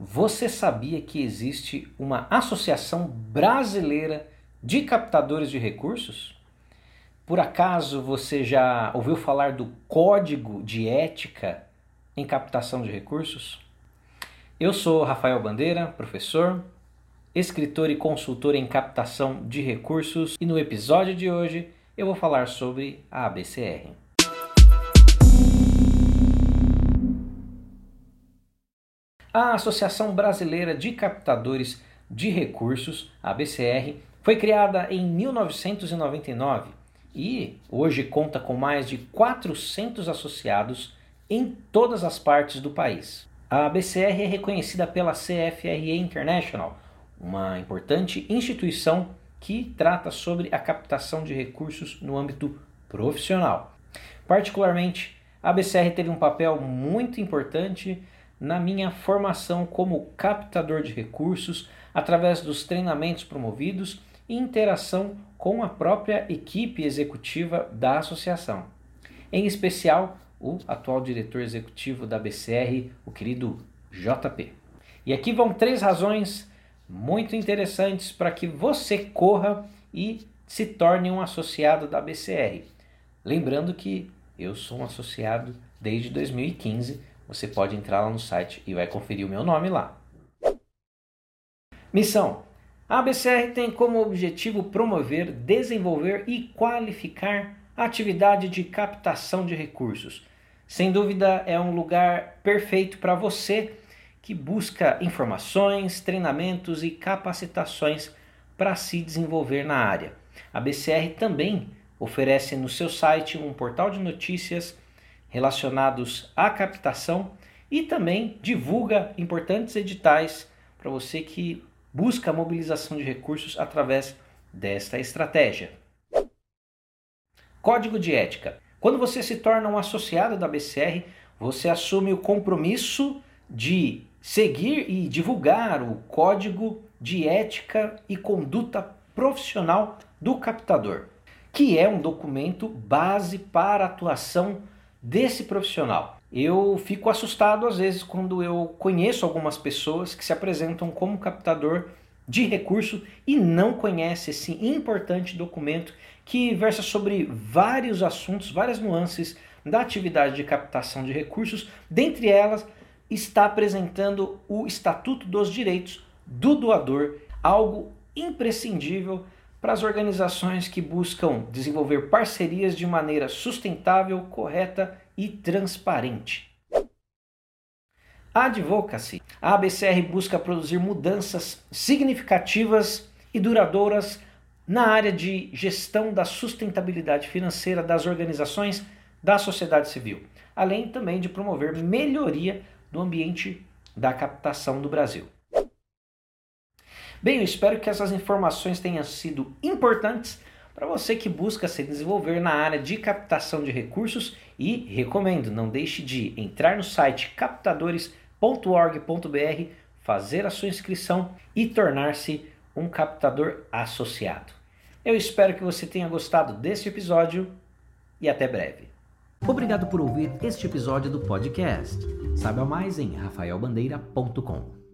Você sabia que existe uma Associação Brasileira de Captadores de Recursos? Por acaso você já ouviu falar do Código de Ética em Captação de Recursos? Eu sou Rafael Bandeira, professor, escritor e consultor em captação de recursos, e no episódio de hoje eu vou falar sobre a ABCR. A Associação Brasileira de Captadores de Recursos, ABCR, foi criada em 1999 e hoje conta com mais de 400 associados em todas as partes do país. A ABCR é reconhecida pela CFRE International, uma importante instituição que trata sobre a captação de recursos no âmbito profissional. Particularmente, a ABCR teve um papel muito importante na minha formação como captador de recursos através dos treinamentos promovidos e interação com a própria equipe executiva da associação. Em especial, o atual diretor executivo da BCR, o querido JP. E aqui vão três razões muito interessantes para que você corra e se torne um associado da BCR. Lembrando que eu sou um associado desde 2015 você pode entrar lá no site e vai conferir o meu nome lá. Missão: a ABCR tem como objetivo promover, desenvolver e qualificar a atividade de captação de recursos. Sem dúvida, é um lugar perfeito para você que busca informações, treinamentos e capacitações para se desenvolver na área. A BCR também oferece no seu site um portal de notícias relacionados à captação e também divulga importantes editais para você que busca a mobilização de recursos através desta estratégia. Código de ética. Quando você se torna um associado da BCR, você assume o compromisso de seguir e divulgar o código de ética e conduta profissional do captador, que é um documento base para a atuação desse profissional. Eu fico assustado às vezes quando eu conheço algumas pessoas que se apresentam como captador de recurso e não conhece esse importante documento que versa sobre vários assuntos, várias nuances da atividade de captação de recursos, dentre elas está apresentando o Estatuto dos Direitos do Doador, algo imprescindível para as organizações que buscam desenvolver parcerias de maneira sustentável, correta e transparente. Advocacy. A ABCR busca produzir mudanças significativas e duradouras na área de gestão da sustentabilidade financeira das organizações da sociedade civil, além também de promover melhoria do ambiente da captação do Brasil. Bem, eu espero que essas informações tenham sido importantes para você que busca se desenvolver na área de captação de recursos e recomendo, não deixe de entrar no site captadores.org.br, fazer a sua inscrição e tornar-se um captador associado. Eu espero que você tenha gostado deste episódio e até breve. Obrigado por ouvir este episódio do podcast. Saiba mais em rafaelbandeira.com.